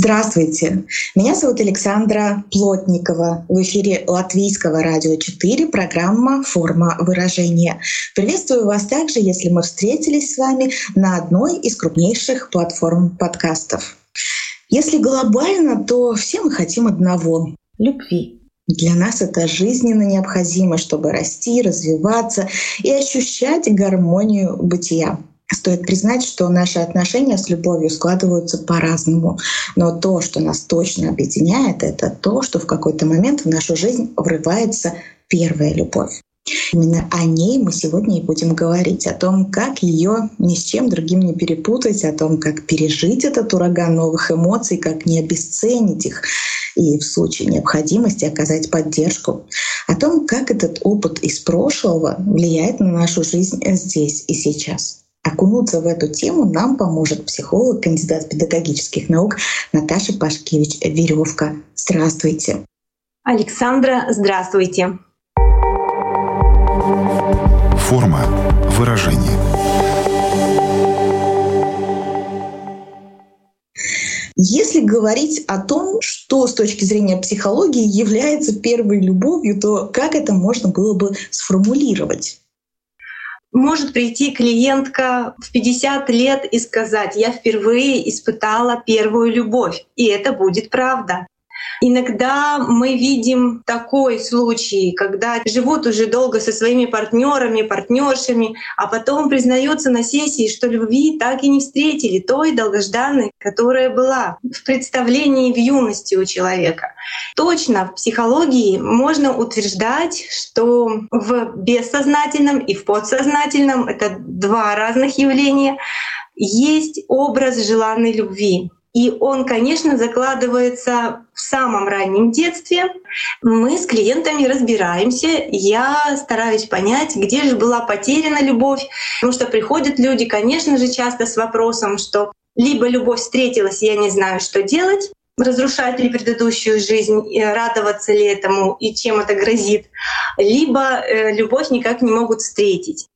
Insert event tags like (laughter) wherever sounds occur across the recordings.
Здравствуйте, меня зовут Александра Плотникова. В эфире Латвийского радио 4 программа «Форма выражения». Приветствую вас также, если мы встретились с вами на одной из крупнейших платформ подкастов. Если глобально, то все мы хотим одного — любви. Для нас это жизненно необходимо, чтобы расти, развиваться и ощущать гармонию бытия. Стоит признать, что наши отношения с любовью складываются по-разному. Но то, что нас точно объединяет, это то, что в какой-то момент в нашу жизнь врывается первая любовь. Именно о ней мы сегодня и будем говорить, о том, как ее ни с чем другим не перепутать, о том, как пережить этот ураган новых эмоций, как не обесценить их и в случае необходимости оказать поддержку, о том, как этот опыт из прошлого влияет на нашу жизнь здесь и сейчас. Окунуться в эту тему нам поможет психолог, кандидат педагогических наук Наташа Пашкевич Веревка. Здравствуйте. Александра, здравствуйте. Форма выражения. Если говорить о том, что с точки зрения психологии является первой любовью, то как это можно было бы сформулировать? Может прийти клиентка в 50 лет и сказать, я впервые испытала первую любовь, и это будет правда. Иногда мы видим такой случай, когда живут уже долго со своими партнерами, партнершами, а потом признаются на сессии, что любви так и не встретили, той долгожданной, которая была в представлении в юности у человека. Точно в психологии можно утверждать, что в бессознательном и в подсознательном — это два разных явления — есть образ желанной любви. И он, конечно, закладывается в самом раннем детстве. Мы с клиентами разбираемся. Я стараюсь понять, где же была потеряна любовь. Потому что приходят люди, конечно же, часто с вопросом, что либо любовь встретилась, я не знаю, что делать, разрушать ли предыдущую жизнь, радоваться ли этому и чем это грозит, либо э, любовь никак не могут встретить.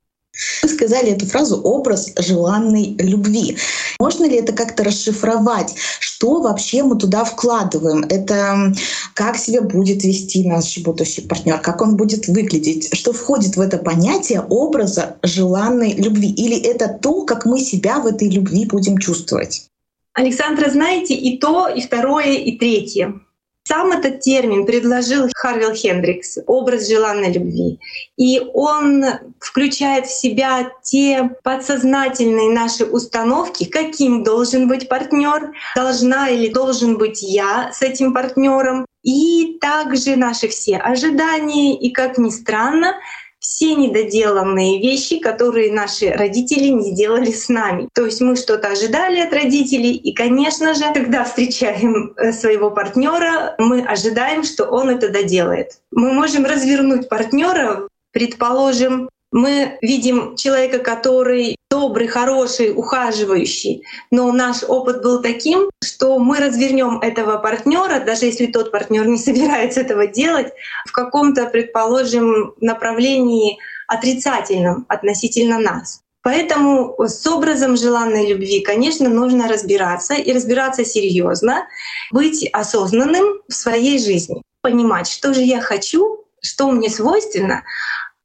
Вы сказали эту фразу «образ желанной любви». Можно ли это как-то расшифровать? Что вообще мы туда вкладываем? Это как себя будет вести наш будущий партнер, как он будет выглядеть? Что входит в это понятие образа желанной любви? Или это то, как мы себя в этой любви будем чувствовать? Александра, знаете, и то, и второе, и третье. Сам этот термин предложил Харвилл Хендрикс, образ желанной любви. И он включает в себя те подсознательные наши установки, каким должен быть партнер, должна или должен быть я с этим партнером, и также наши все ожидания, и, как ни странно, все недоделанные вещи, которые наши родители не сделали с нами. То есть мы что-то ожидали от родителей, и, конечно же, когда встречаем э, своего партнера, мы ожидаем, что он это доделает. Мы можем развернуть партнера, предположим, мы видим человека, который добрый, хороший, ухаживающий, но наш опыт был таким, что мы развернем этого партнера, даже если тот партнер не (laughs) собирается этого делать, в каком-то, предположим, направлении отрицательном относительно нас. Поэтому с образом желанной любви, конечно, нужно разбираться и разбираться серьезно, быть осознанным в своей жизни, понимать, что же я хочу, что мне свойственно,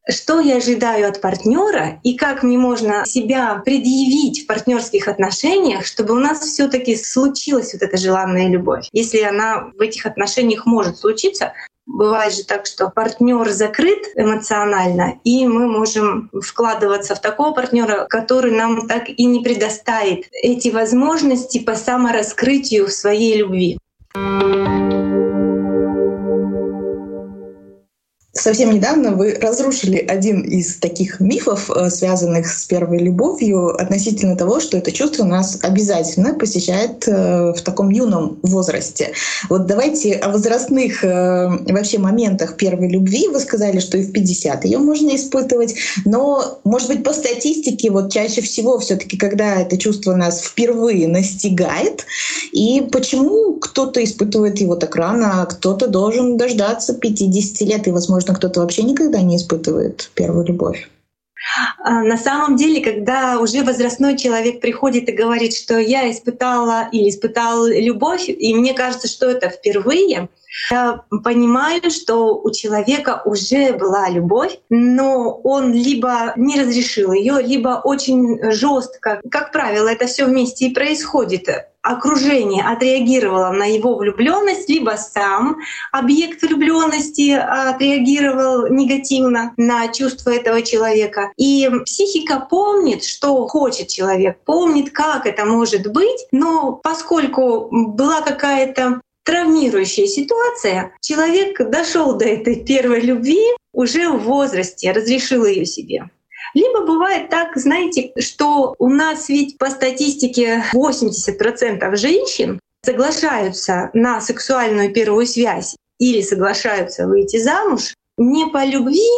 что я ожидаю от партнера и как мне можно себя предъявить в партнерских отношениях, чтобы у нас все-таки случилась вот эта желанная любовь. Если она в этих отношениях может случиться, Бывает же так, что партнер закрыт эмоционально, и мы можем вкладываться в такого партнера, который нам так и не предоставит эти возможности по самораскрытию своей любви. Совсем недавно вы разрушили один из таких мифов, э, связанных с первой любовью, относительно того, что это чувство нас обязательно посещает э, в таком юном возрасте. Вот давайте о возрастных э, вообще моментах первой любви. Вы сказали, что и в 50 ее можно испытывать, но, может быть, по статистике, вот чаще всего все таки когда это чувство нас впервые настигает, и почему кто-то испытывает его так рано, а кто-то должен дождаться 50 лет, и, возможно, кто-то вообще никогда не испытывает первую любовь. А, на самом деле, когда уже возрастной человек приходит и говорит, что я испытала или испытал любовь, и мне кажется, что это впервые, я понимаю, что у человека уже была любовь, но он либо не разрешил ее, либо очень жестко. Как правило, это все вместе и происходит окружение отреагировало на его влюбленность, либо сам объект влюбленности отреагировал негативно на чувства этого человека. И психика помнит, что хочет человек, помнит, как это может быть, но поскольку была какая-то травмирующая ситуация, человек дошел до этой первой любви уже в возрасте, разрешил ее себе. Либо бывает так, знаете, что у нас ведь по статистике 80% женщин соглашаются на сексуальную первую связь или соглашаются выйти замуж не по любви,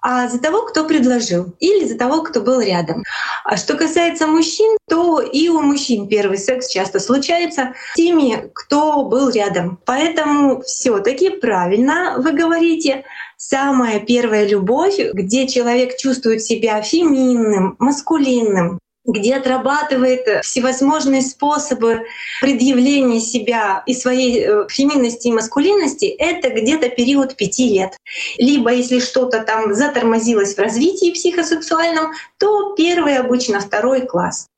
а за того, кто предложил, или за того, кто был рядом. А что касается мужчин, то и у мужчин первый секс часто случается с теми, кто был рядом. Поэтому все таки правильно вы говорите, самая первая любовь, где человек чувствует себя феминным, маскулинным, где отрабатывает всевозможные способы предъявления себя и своей э, феминности и маскулинности, это где-то период пяти лет. Либо если что-то там затормозилось в развитии психосексуальном, то первый обычно второй класс.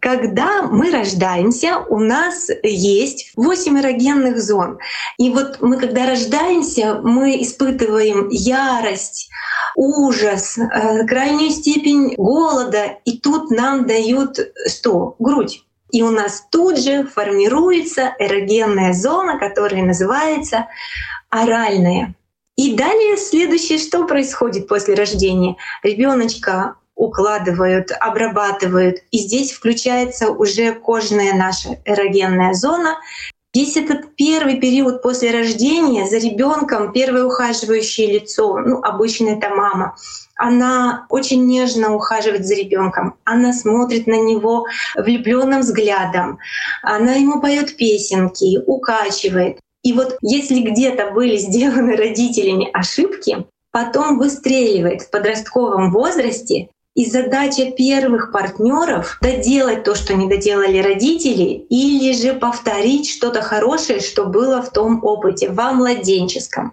Когда мы рождаемся, у нас есть 8 эрогенных зон. И вот мы, когда рождаемся, мы испытываем ярость, ужас, э, крайнюю степень голода. И тут нам дают что? Грудь. И у нас тут же формируется эрогенная зона, которая называется оральная. И далее следующее, что происходит после рождения? Ребеночка укладывают, обрабатывают. И здесь включается уже кожная наша эрогенная зона. Весь этот первый период после рождения за ребенком, первое ухаживающее лицо, ну, обычно это мама, она очень нежно ухаживает за ребенком, она смотрит на него влюбленным взглядом, она ему поет песенки, укачивает. И вот если где-то были сделаны родителями ошибки, потом выстреливает в подростковом возрасте и задача первых партнеров доделать то, что не доделали родители, или же повторить что-то хорошее, что было в том опыте, во младенческом.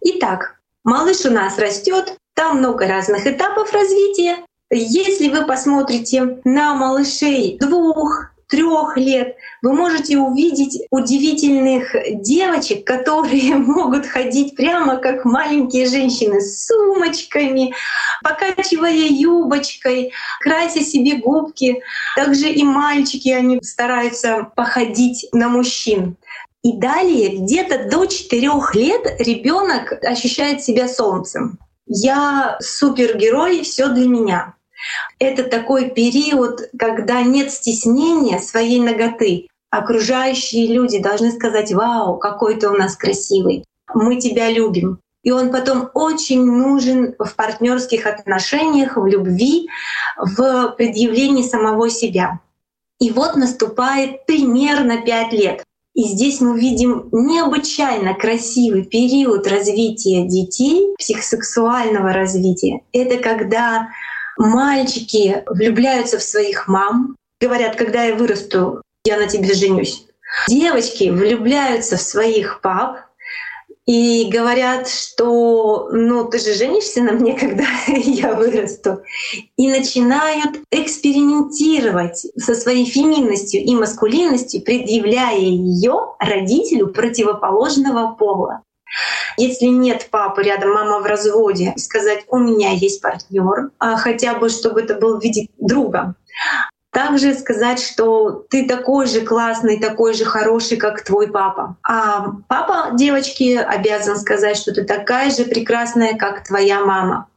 Итак, малыш у нас растет, там много разных этапов развития. Если вы посмотрите на малышей двух, трех лет, вы можете увидеть удивительных девочек, которые (laughs) могут ходить прямо как маленькие женщины с сумочками, покачивая юбочкой, крася себе губки. Также и мальчики, они стараются походить на мужчин. И далее, где-то до четырех лет ребенок ощущает себя солнцем. Я супергерой, все для меня. Это такой период, когда нет стеснения своей ноготы. Окружающие люди должны сказать «Вау, какой ты у нас красивый! Мы тебя любим!» И он потом очень нужен в партнерских отношениях, в любви, в предъявлении самого себя. И вот наступает примерно пять лет. И здесь мы видим необычайно красивый период развития детей, психосексуального развития. Это когда Мальчики влюбляются в своих мам, говорят, когда я вырасту, я на тебе женюсь. Девочки влюбляются в своих пап и говорят, что ну ты же женишься на мне, (laughs) когда я вырасту. И начинают экспериментировать со своей феминностью и маскулинностью, предъявляя ее родителю противоположного пола. Если нет папы рядом, мама в разводе, сказать, у меня есть партнер, а хотя бы, чтобы это был в виде друга. также сказать, что ты такой же классный, такой же хороший, как твой папа. А папа девочки обязан сказать, что ты такая же прекрасная, как твоя мама.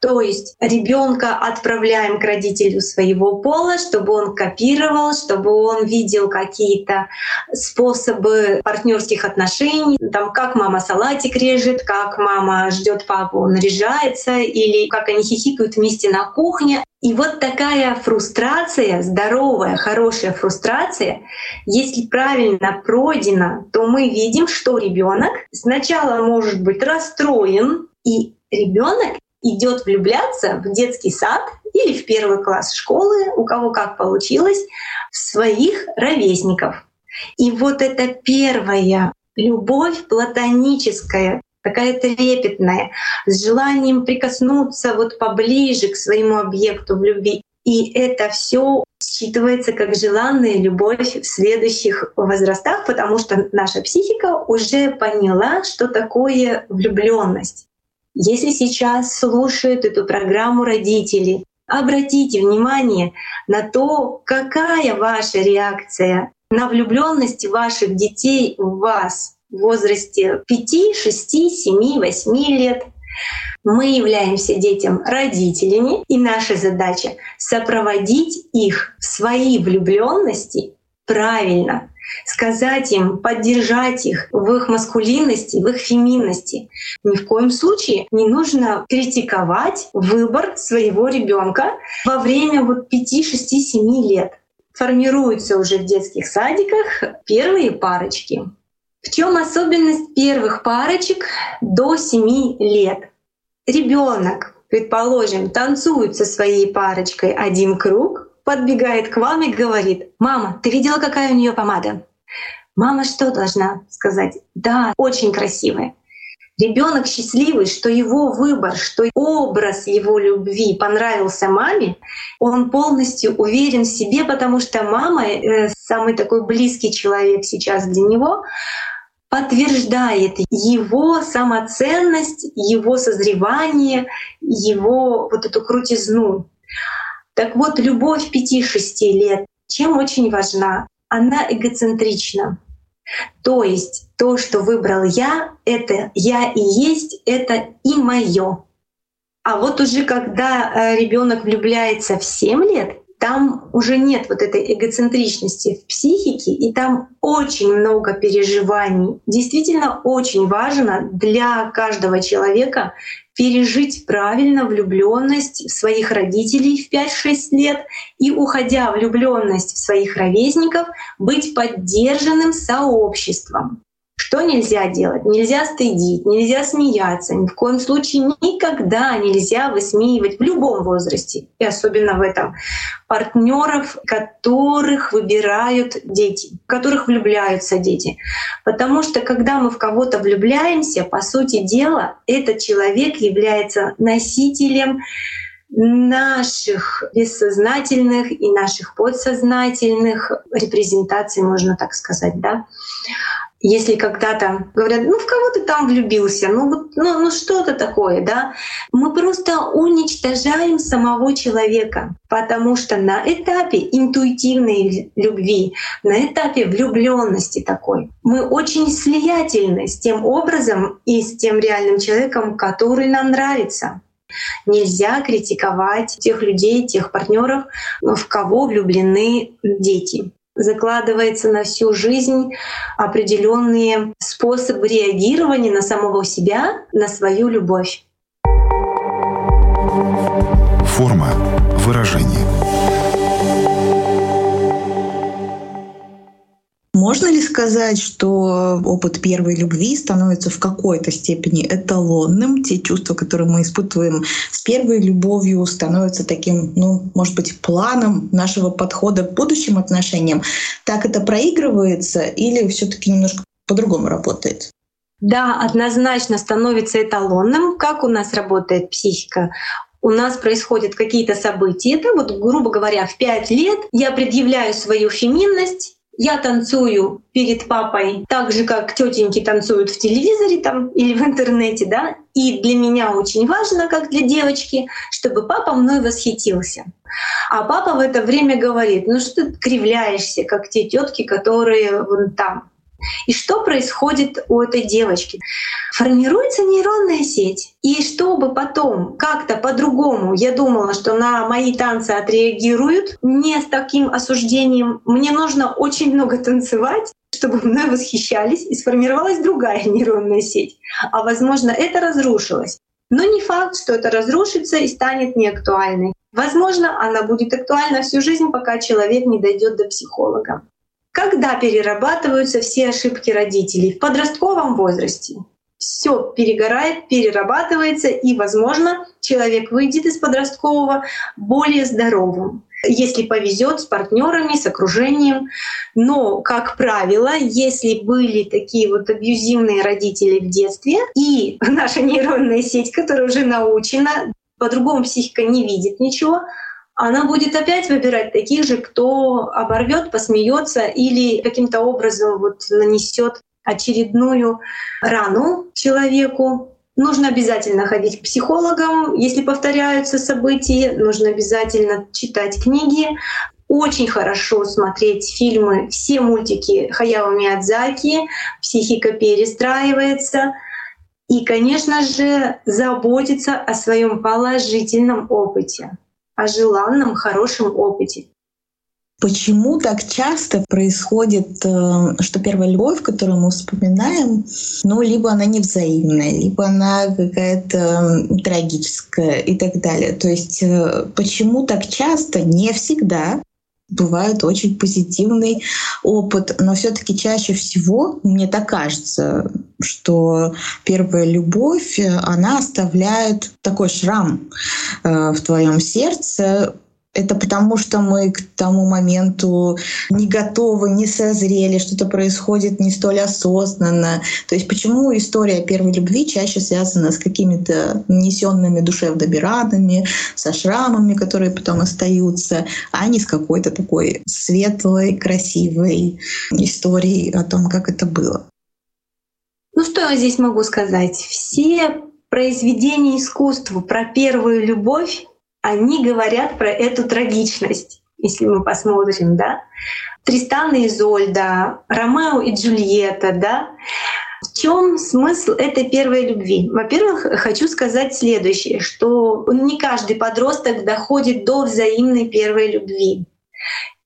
То есть ребенка отправляем к родителю своего пола, чтобы он копировал, чтобы он видел какие-то способы партнерских отношений, там как мама салатик режет, как мама ждет папу, наряжается, или как они хихикают вместе на кухне. И вот такая фрустрация, здоровая, хорошая фрустрация, если правильно пройдена, то мы видим, что ребенок сначала может быть расстроен, и ребенок идет влюбляться в детский сад или в первый класс школы, у кого как получилось, в своих ровесников. И вот эта первая любовь платоническая, такая трепетная, с желанием прикоснуться вот поближе к своему объекту в любви. И это все считывается как желанная любовь в следующих возрастах, потому что наша психика уже поняла, что такое влюбленность. Если сейчас слушают эту программу родители, обратите внимание на то, какая ваша реакция на влюбленность ваших детей в вас в возрасте 5, 6, 7, 8 лет. Мы являемся детям родителями, и наша задача сопроводить их в своей влюбленности правильно, сказать им, поддержать их в их маскулинности, в их феминности. Ни в коем случае не нужно критиковать выбор своего ребенка во время вот 5, 6, 7 лет. Формируются уже в детских садиках первые парочки. В чем особенность первых парочек до 7 лет? Ребенок, предположим, танцует со своей парочкой один круг, подбегает к вам и говорит, «Мама, ты видела, какая у нее помада?» Мама что должна сказать? Да, очень красивая. Ребенок счастливый, что его выбор, что образ его любви понравился маме, он полностью уверен в себе, потому что мама э, самый такой близкий человек сейчас для него, подтверждает его самоценность, его созревание, его вот эту крутизну. Так вот, любовь 5-6 лет, чем очень важна? Она эгоцентрична. То есть то, что выбрал я, это я и есть, это и мое. А вот уже когда э, ребенок влюбляется в 7 лет, там уже нет вот этой эгоцентричности в психике, и там очень много переживаний. Действительно очень важно для каждого человека пережить правильно влюбленность в своих родителей в 5-6 лет и, уходя влюбленность в своих ровесников, быть поддержанным сообществом. Что нельзя делать? Нельзя стыдить, нельзя смеяться, ни в коем случае никогда нельзя высмеивать в любом возрасте, и особенно в этом, партнеров, которых выбирают дети, в которых влюбляются дети. Потому что когда мы в кого-то влюбляемся, по сути дела, этот человек является носителем наших бессознательных и наших подсознательных репрезентаций, можно так сказать, да. Если когда-то говорят, ну в кого ты там влюбился, ну вот, ну, ну что-то такое, да, мы просто уничтожаем самого человека, потому что на этапе интуитивной любви, на этапе влюбленности такой, мы очень слиятельны с тем образом и с тем реальным человеком, который нам нравится. Нельзя критиковать тех людей, тех партнеров, в кого влюблены дети закладывается на всю жизнь определенные способы реагирования на самого себя, на свою любовь. Форма выражения. Можно ли сказать, что опыт первой любви становится в какой-то степени эталонным? Те чувства, которые мы испытываем с первой любовью, становятся таким, ну, может быть, планом нашего подхода к будущим отношениям. Так это проигрывается или все таки немножко по-другому работает? Да, однозначно становится эталонным. Как у нас работает психика? у нас происходят какие-то события. Это вот, грубо говоря, в пять лет я предъявляю свою феминность, я танцую перед папой так же, как тетеньки танцуют в телевизоре там или в интернете, да. И для меня очень важно, как для девочки, чтобы папа мной восхитился. А папа в это время говорит, ну что ты кривляешься, как те тетки, которые вон там. И что происходит у этой девочки? Формируется нейронная сеть. И чтобы потом как-то по-другому, я думала, что на мои танцы отреагируют не с таким осуждением. Мне нужно очень много танцевать, чтобы мной восхищались, и сформировалась другая нейронная сеть. А возможно, это разрушилось. Но не факт, что это разрушится и станет неактуальной. Возможно, она будет актуальна всю жизнь, пока человек не дойдет до психолога. Когда перерабатываются все ошибки родителей? В подростковом возрасте. Все перегорает, перерабатывается, и, возможно, человек выйдет из подросткового более здоровым если повезет, с партнерами, с окружением. Но, как правило, если были такие вот абьюзивные родители в детстве, и (laughs) наша нейронная сеть, которая уже научена, по-другому психика не видит ничего, она будет опять выбирать таких же, кто оборвет, посмеется или каким-то образом вот нанесет очередную рану человеку. Нужно обязательно ходить к психологам, если повторяются события, нужно обязательно читать книги, очень хорошо смотреть фильмы, все мультики Хаяо Миядзаки, психика перестраивается. И, конечно же, заботиться о своем положительном опыте о желанном, хорошем опыте. Почему так часто происходит, э, что первая любовь, которую мы вспоминаем, ну, либо она невзаимная, либо она какая-то трагическая и так далее. То есть э, почему так часто, не всегда, бывает очень позитивный опыт, но все-таки чаще всего, мне так кажется, что первая любовь, она оставляет такой шрам э, в твоем сердце, это потому, что мы к тому моменту не готовы, не созрели, что-то происходит не столь осознанно. То есть почему история первой любви чаще связана с какими-то несенными душевными ранами, со шрамами, которые потом остаются, а не с какой-то такой светлой, красивой историей о том, как это было. Ну что я здесь могу сказать? Все произведения искусства про первую любовь они говорят про эту трагичность, если мы посмотрим, да. Тристан и Изольда, Ромео и Джульетта, да. В чем смысл этой первой любви? Во-первых, хочу сказать следующее, что не каждый подросток доходит до взаимной первой любви.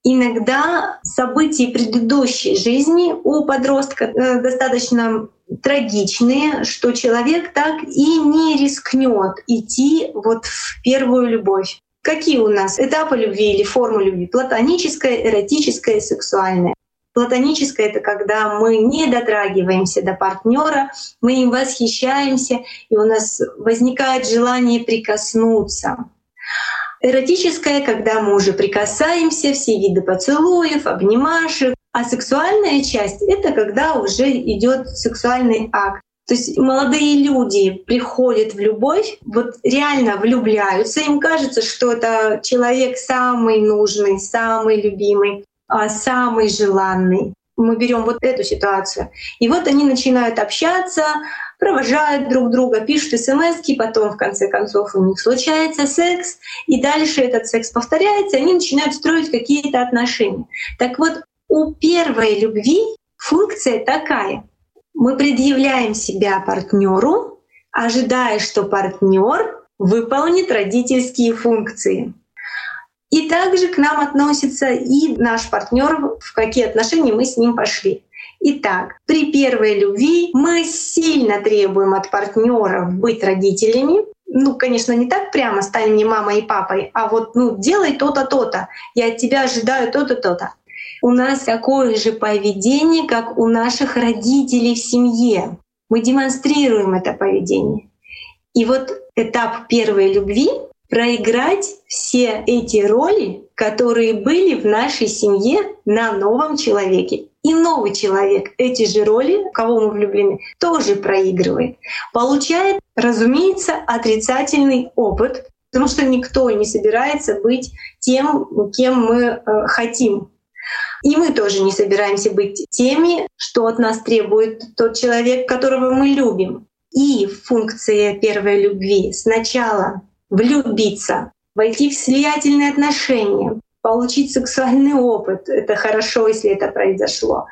Иногда события предыдущей жизни у подростка э, достаточно трагичные, что человек так и не рискнет идти вот в первую любовь. Какие у нас этапы любви или формы любви? Платоническая, эротическая, сексуальная. Платоническая — это когда мы не дотрагиваемся до партнера, мы им восхищаемся, и у нас возникает желание прикоснуться. Эротическая, когда мы уже прикасаемся, все виды поцелуев, обнимашек, а сексуальная часть — это когда уже идет сексуальный акт. То есть молодые люди приходят в любовь, вот реально влюбляются, им кажется, что это человек самый нужный, самый любимый, а, самый желанный. Мы берем вот эту ситуацию. И вот они начинают общаться, провожают друг друга, пишут смс, потом в конце концов у них случается секс, и дальше этот секс повторяется, и они начинают строить какие-то отношения. Так вот, у первой любви функция такая. Мы предъявляем себя партнеру, ожидая, что партнер выполнит родительские функции. И также к нам относится и наш партнер, в какие отношения мы с ним пошли. Итак, при первой любви мы сильно требуем от партнера быть родителями. Ну, конечно, не так прямо стань мне мамой и папой, а вот ну делай то-то, то-то. Я от тебя ожидаю то-то, то-то у нас такое же поведение, как у наших родителей в семье. Мы демонстрируем это поведение. И вот этап первой любви — проиграть все эти роли, которые были в нашей семье на новом человеке. И новый человек эти же роли, кого мы влюблены, тоже проигрывает. Получает, разумеется, отрицательный опыт, потому что никто не собирается быть тем, кем мы э, хотим и мы тоже не собираемся быть теми, что от нас требует тот человек, которого мы любим. И функция первой любви — сначала влюбиться, войти в слиятельные отношения, получить сексуальный опыт. Это хорошо, если это произошло.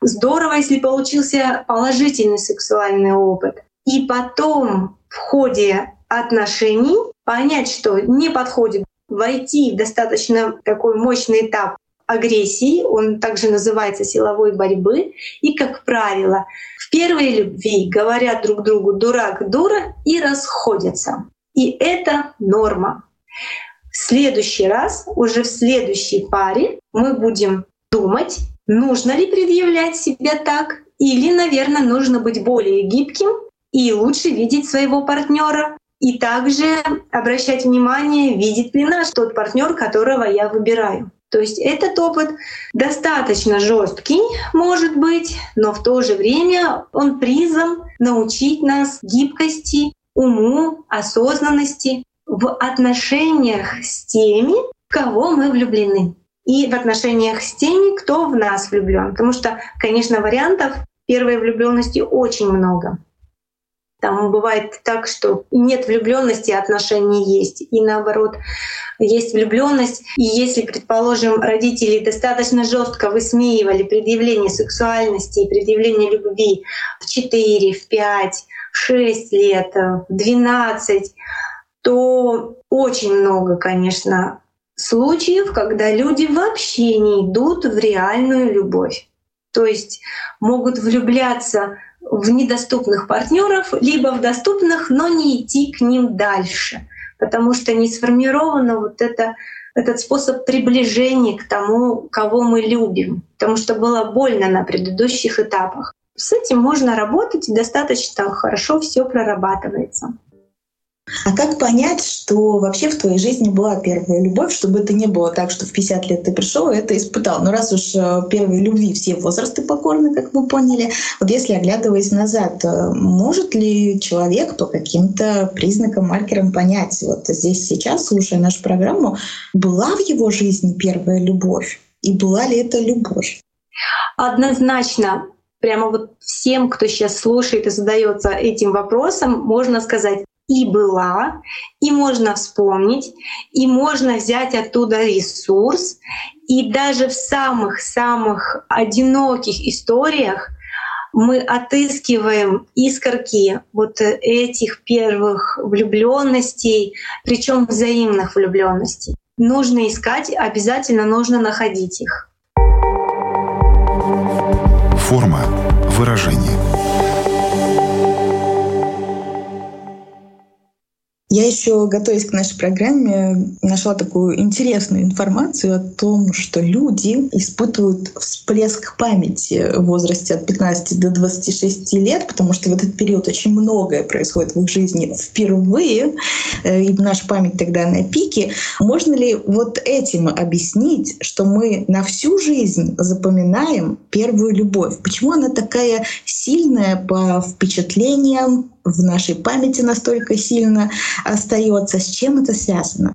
Здорово, если получился положительный сексуальный опыт. И потом в ходе отношений понять, что не подходит, войти в достаточно такой мощный этап агрессии, он также называется силовой борьбы. И, как правило, в первой любви говорят друг другу «дурак, дура» и расходятся. И это норма. В следующий раз, уже в следующей паре, мы будем думать, нужно ли предъявлять себя так, или, наверное, нужно быть более гибким и лучше видеть своего партнера, и также обращать внимание, видит ли наш тот партнер, которого я выбираю. То есть этот опыт достаточно жесткий, может быть, но в то же время он призван научить нас гибкости, уму, осознанности в отношениях с теми, в кого мы влюблены. И в отношениях с теми, кто в нас влюблен. Потому что, конечно, вариантов первой влюбленности очень много. Там бывает так, что нет влюбленности, а отношения есть. И наоборот, есть влюбленность. И если, предположим, родители достаточно жестко высмеивали предъявление сексуальности и предъявление любви в 4, в 5, в 6 лет, в 12, то очень много, конечно, случаев, когда люди вообще не идут в реальную любовь. То есть могут влюбляться в недоступных партнеров, либо в доступных, но не идти к ним дальше, потому что не сформировано вот это, этот способ приближения к тому, кого мы любим, потому что было больно на предыдущих этапах. С этим можно работать, и достаточно хорошо все прорабатывается. А как понять, что вообще в твоей жизни была первая любовь, чтобы это не было так, что в 50 лет ты пришел и это испытал? Но раз уж э, первой любви все возрасты покорны, как вы поняли, вот если оглядываясь назад, э, может ли человек по каким-то признакам, маркерам понять, вот здесь сейчас, слушая нашу программу, была в его жизни первая любовь? И была ли это любовь? Однозначно, прямо вот всем, кто сейчас слушает и задается этим вопросом, можно сказать, и была, и можно вспомнить, и можно взять оттуда ресурс. И даже в самых-самых одиноких историях мы отыскиваем искорки вот этих первых влюбленностей, причем взаимных влюбленностей. Нужно искать, обязательно нужно находить их. Форма выражения. Еще, готовясь к нашей программе, нашла такую интересную информацию о том, что люди испытывают всплеск памяти в возрасте от 15 до 26 лет, потому что в этот период очень многое происходит в их жизни впервые, э, и наша память тогда на пике. Можно ли вот этим объяснить, что мы на всю жизнь запоминаем первую любовь? Почему она такая сильная по впечатлениям, в нашей памяти настолько сильно остается. С чем это связано?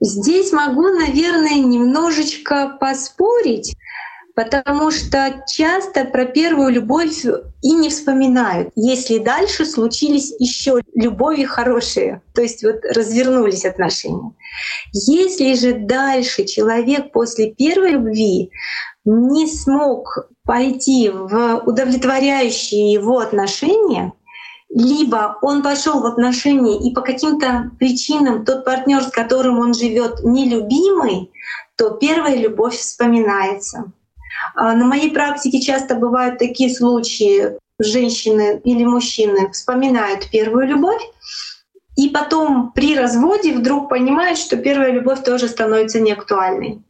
Здесь могу, наверное, немножечко поспорить, потому что часто про первую любовь и не вспоминают, если дальше случились еще любови хорошие, то есть вот развернулись отношения. Если же дальше человек после первой любви не смог пойти в удовлетворяющие его отношения, либо он пошел в отношения и по каким-то причинам тот партнер, с которым он живет, нелюбимый, то первая любовь вспоминается. А на моей практике часто бывают такие случаи, женщины или мужчины вспоминают первую любовь, и потом при разводе вдруг понимают, что первая любовь тоже становится неактуальной.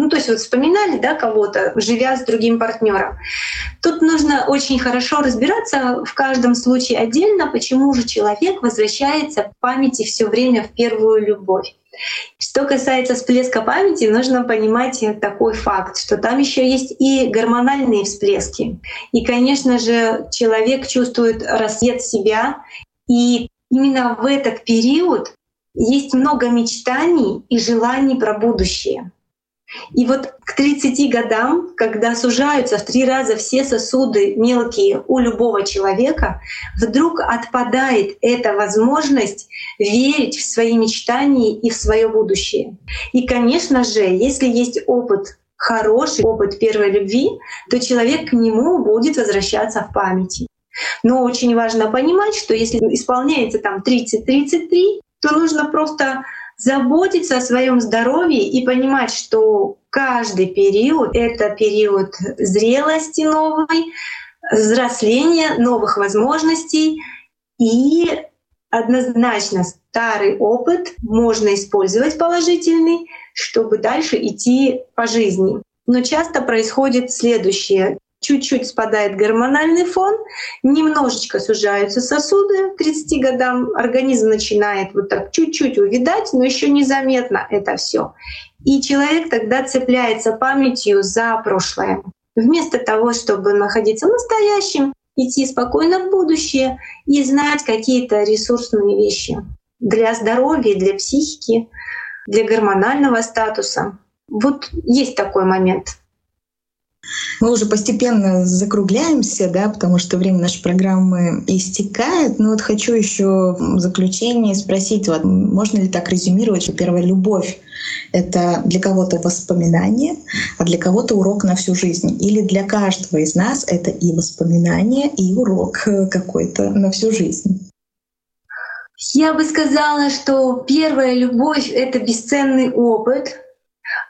Ну, то есть вот вспоминали да, кого-то, живя с другим партнером. Тут нужно очень хорошо разбираться в каждом случае отдельно, почему же человек возвращается в памяти все время в первую любовь. Что касается всплеска памяти, нужно понимать такой факт, что там еще есть и гормональные всплески. И, конечно же, человек чувствует рассвет себя, и именно в этот период есть много мечтаний и желаний про будущее. И вот к 30 годам, когда сужаются в три раза все сосуды мелкие у любого человека, вдруг отпадает эта возможность верить в свои мечтания и в свое будущее. И, конечно же, если есть опыт хороший опыт первой любви, то человек к нему будет возвращаться в памяти. Но очень важно понимать, что если исполняется там 30-33, то нужно просто заботиться о своем здоровье и понимать, что каждый период — это период зрелости новой, взросления, новых возможностей. И однозначно старый опыт можно использовать положительный, чтобы дальше идти по жизни. Но часто происходит следующее чуть-чуть спадает гормональный фон, немножечко сужаются сосуды к 30 годам, организм начинает вот так чуть-чуть увидать, но еще незаметно это все. И человек тогда цепляется памятью за прошлое. Вместо того, чтобы находиться в настоящем, идти спокойно в будущее и знать какие-то ресурсные вещи для здоровья, для психики, для гормонального статуса. Вот есть такой момент. Мы уже постепенно закругляемся, да, потому что время нашей программы истекает. Но вот хочу еще в заключение спросить, вот, можно ли так резюмировать, что первая любовь — это для кого-то воспоминание, а для кого-то урок на всю жизнь? Или для каждого из нас это и воспоминание, и урок какой-то на всю жизнь? Я бы сказала, что первая любовь — это бесценный опыт,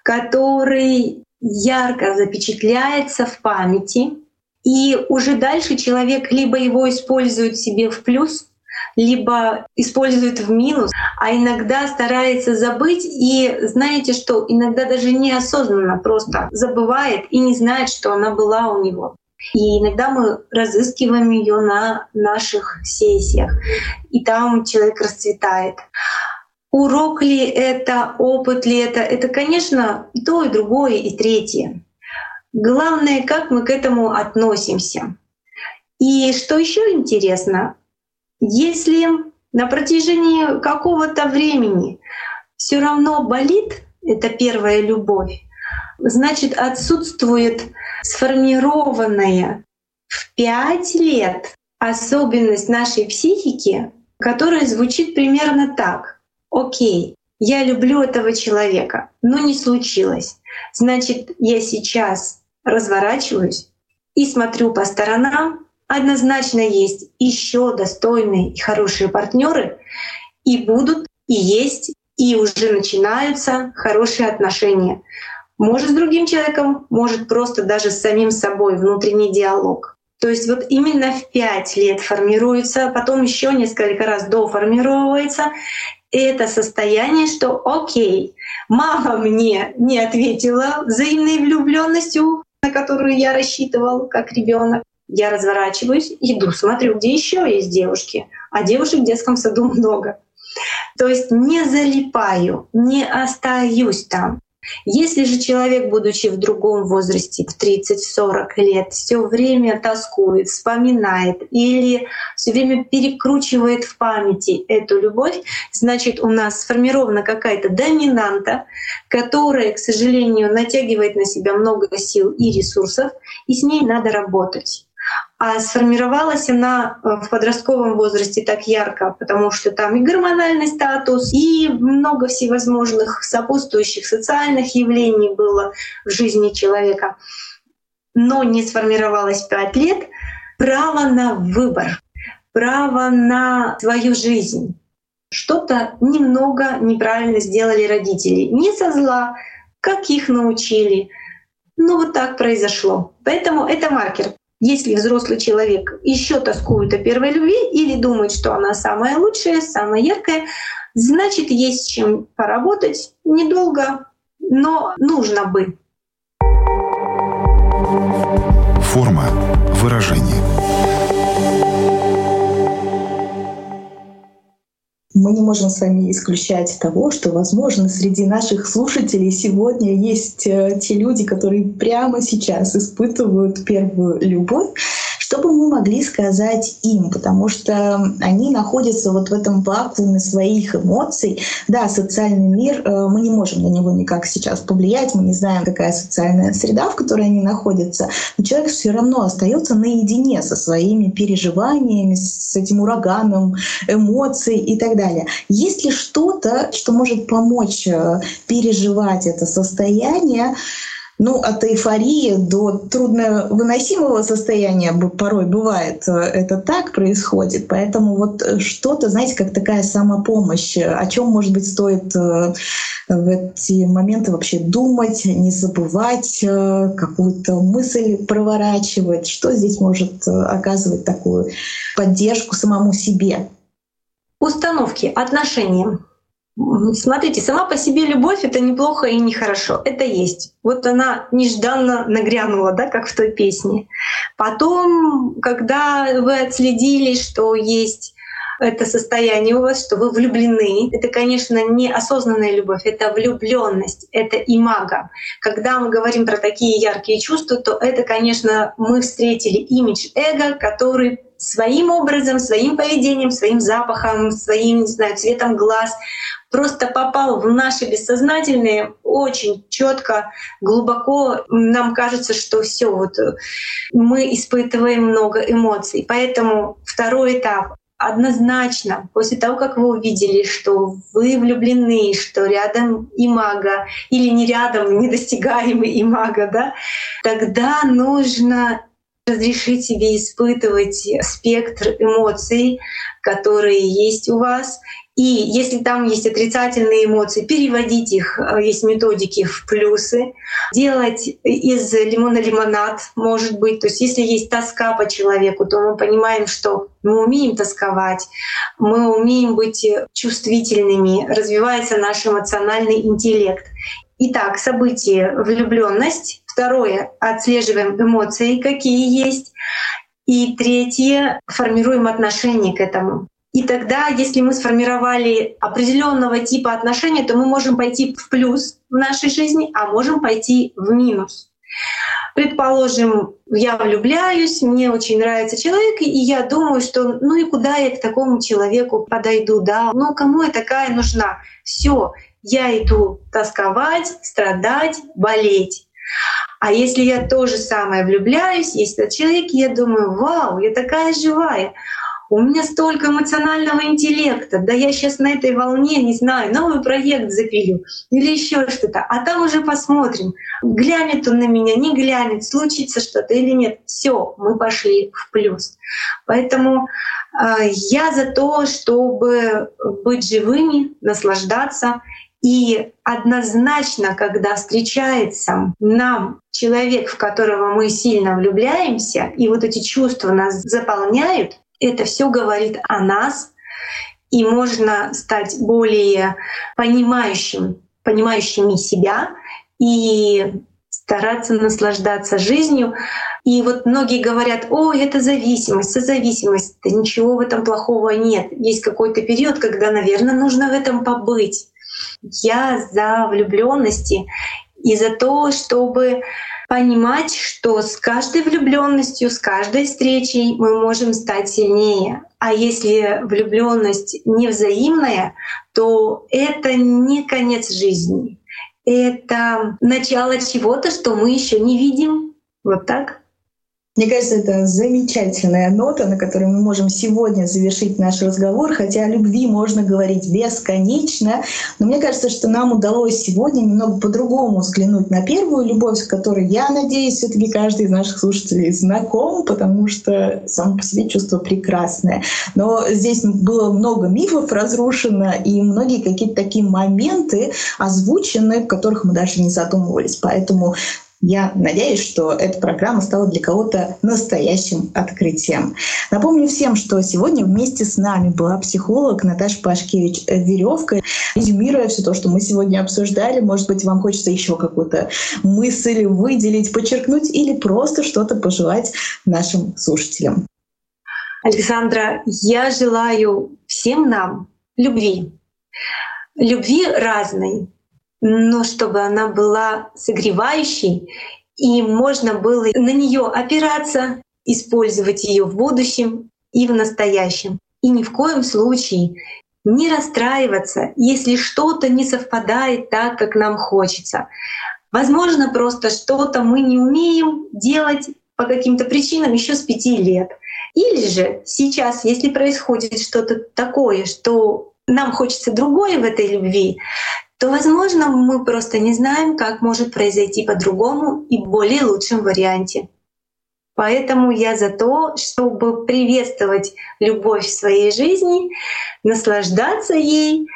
который ярко запечатляется в памяти, и уже дальше человек либо его использует себе в плюс, либо использует в минус, а иногда старается забыть и знаете что, иногда даже неосознанно просто забывает и не знает, что она была у него. И иногда мы разыскиваем ее на наших сессиях, и там человек расцветает. Урок ли это, опыт ли это? Это, конечно, и то, и другое, и третье. Главное, как мы к этому относимся. И что еще интересно, если на протяжении какого-то времени все равно болит эта первая любовь, значит отсутствует сформированная в пять лет особенность нашей психики, которая звучит примерно так окей, я люблю этого человека, но не случилось. Значит, я сейчас разворачиваюсь и смотрю по сторонам. Однозначно есть еще достойные и хорошие партнеры, и будут, и есть, и уже начинаются хорошие отношения. Может с другим человеком, может просто даже с самим собой внутренний диалог. То есть вот именно в пять лет формируется, потом еще несколько раз доформировывается, это состояние, что окей, мама мне не ответила взаимной влюбленностью, на которую я рассчитывал как ребенок. Я разворачиваюсь, иду, смотрю, где еще есть девушки, а девушек в детском саду (laughs) много. То есть не залипаю, не остаюсь там. Если же человек, будучи в другом возрасте, в 30-40 лет, все время тоскует, вспоминает или все время перекручивает в памяти эту любовь, значит, у нас сформирована какая-то доминанта, которая, к сожалению, натягивает на себя много сил и ресурсов, и с ней надо работать. А сформировалась она э, в подростковом возрасте так ярко, потому что там и гормональный статус, и много всевозможных сопутствующих социальных явлений было в жизни человека. Но не сформировалось пять лет право на выбор, право на свою жизнь. Что-то немного неправильно сделали родители. Не со зла, как их научили. Но вот так произошло. Поэтому это маркер. Если взрослый человек еще тоскует о первой любви или думает, что она самая лучшая, самая яркая, значит, есть чем поработать недолго, но нужно бы. Форма выражения. Мы не можем с вами исключать того, что, возможно, среди наших слушателей сегодня есть э, те люди, которые прямо сейчас испытывают первую любовь, Что бы мы могли сказать им? Потому что они находятся вот в этом вакууме своих эмоций. Да, социальный мир, э, мы не можем на него никак сейчас повлиять, мы не знаем, какая социальная среда, в которой они находятся, но человек все равно остается наедине со своими переживаниями, с этим ураганом эмоций и так далее. Есть ли что-то, что может помочь э, переживать это состояние, ну, от эйфории до трудновыносимого состояния порой бывает. Э, это так происходит. Поэтому вот э, что-то, знаете, как такая самопомощь. О чем, может быть, стоит э, в эти моменты вообще думать, не забывать, какую-то мысль проворачивать. Что здесь может оказывать такую поддержку самому себе? Установки, отношения. Смотрите, сама по себе любовь — это неплохо и нехорошо. Это есть. Вот она нежданно нагрянула, да, как в той песне. Потом, когда вы отследили, что есть это состояние у вас, что вы влюблены. Это, конечно, не осознанная любовь, это влюбленность, это имага. Когда мы говорим про такие яркие чувства, то это, конечно, мы встретили имидж эго, который своим образом, своим поведением, своим запахом, своим, не знаю, цветом глаз просто попал в наши бессознательные очень четко, глубоко. Нам кажется, что все вот мы испытываем много эмоций. Поэтому второй этап однозначно, после того, как вы увидели, что вы влюблены, что рядом и мага, или не рядом, недостигаемый и мага, да, тогда нужно разрешить себе испытывать спектр эмоций, которые есть у вас, и если там есть отрицательные эмоции, переводить их, э, есть методики в плюсы, делать из лимона лимонад, может быть. То есть если есть тоска по человеку, то мы понимаем, что мы умеем тосковать, мы умеем быть чувствительными, развивается наш эмоциональный интеллект. Итак, событие влюбленность. Второе отслеживаем эмоции, какие есть. И третье формируем отношение к этому. И тогда, если мы сформировали определенного типа отношения, то мы можем пойти в плюс в нашей жизни, а можем пойти в минус. Предположим, я влюбляюсь, мне очень нравится человек, и я думаю, что ну и куда я к такому человеку подойду, да, ну кому я такая нужна? Все, я иду тосковать, страдать, болеть. А если я тоже самое влюбляюсь, есть этот человек, я думаю, вау, я такая живая, у меня столько эмоционального интеллекта, да я сейчас на этой волне, не знаю, новый проект запилю или еще что-то, а там уже посмотрим, глянет он на меня, не глянет, случится что-то или нет. Все, мы пошли в плюс. Поэтому э, я за то, чтобы быть живыми, наслаждаться. И однозначно, когда встречается нам человек, в которого мы сильно влюбляемся, и вот эти чувства нас заполняют, это все говорит о нас, и можно стать более понимающим, понимающими себя и стараться наслаждаться жизнью. И вот многие говорят, о, это зависимость, созависимость. Да ничего в этом плохого нет. Есть какой-то период, когда, наверное, нужно в этом побыть. Я за влюбленности и за то, чтобы понимать, что с каждой влюбленностью, с каждой встречей мы можем стать сильнее. А если влюбленность невзаимная, то это не конец жизни. Это начало чего-то, что мы еще не видим. Вот так. Мне кажется, это замечательная нота, на которой мы можем сегодня завершить наш разговор, хотя о любви можно говорить бесконечно. Но мне кажется, что нам удалось сегодня немного по-другому взглянуть на первую любовь, с которой, я надеюсь, все таки каждый из наших слушателей знаком, потому что само по себе чувство прекрасное. Но здесь было много мифов разрушено, и многие какие-то такие моменты озвучены, в которых мы даже не задумывались. Поэтому я надеюсь, что эта программа стала для кого-то настоящим открытием. Напомню всем, что сегодня вместе с нами была психолог Наташа Пашкевич Веревка. Резюмируя все то, что мы сегодня обсуждали, может быть, вам хочется еще какую-то мысль выделить, подчеркнуть или просто что-то пожелать нашим слушателям. Александра, я желаю всем нам любви. Любви разной, но чтобы она была согревающей, и можно было на нее опираться использовать ее в будущем и в настоящем. И ни в коем случае не расстраиваться, если что-то не совпадает так, как нам хочется. Возможно, просто что-то мы не умеем делать по каким-то причинам еще с пяти лет. Или же сейчас, если происходит что-то такое, что нам хочется другое в этой любви, то, возможно, мы просто не знаем, как может произойти по-другому и более лучшем варианте. Поэтому я за то, чтобы приветствовать любовь в своей жизни, наслаждаться ей,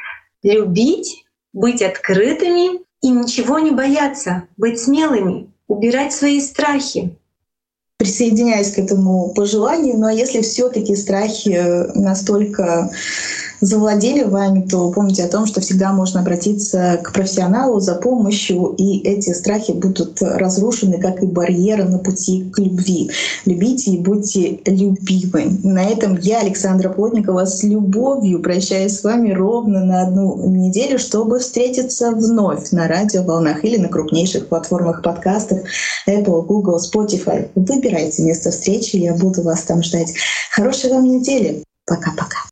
любить, быть открытыми и ничего не бояться, быть смелыми, убирать свои страхи. Присоединяюсь к этому пожеланию, но если все-таки страхи настолько завладели вами, то помните о том, что всегда можно обратиться к профессионалу за помощью, и эти страхи будут разрушены, как и барьеры на пути к любви. Любите и будьте любимы. На этом я, Александра Плотникова, с любовью прощаюсь с вами ровно на одну неделю, чтобы встретиться вновь на радиоволнах или на крупнейших платформах подкастов Apple, Google, Spotify. Выбирайте место встречи, я буду вас там ждать. Хорошей вам недели. Пока-пока.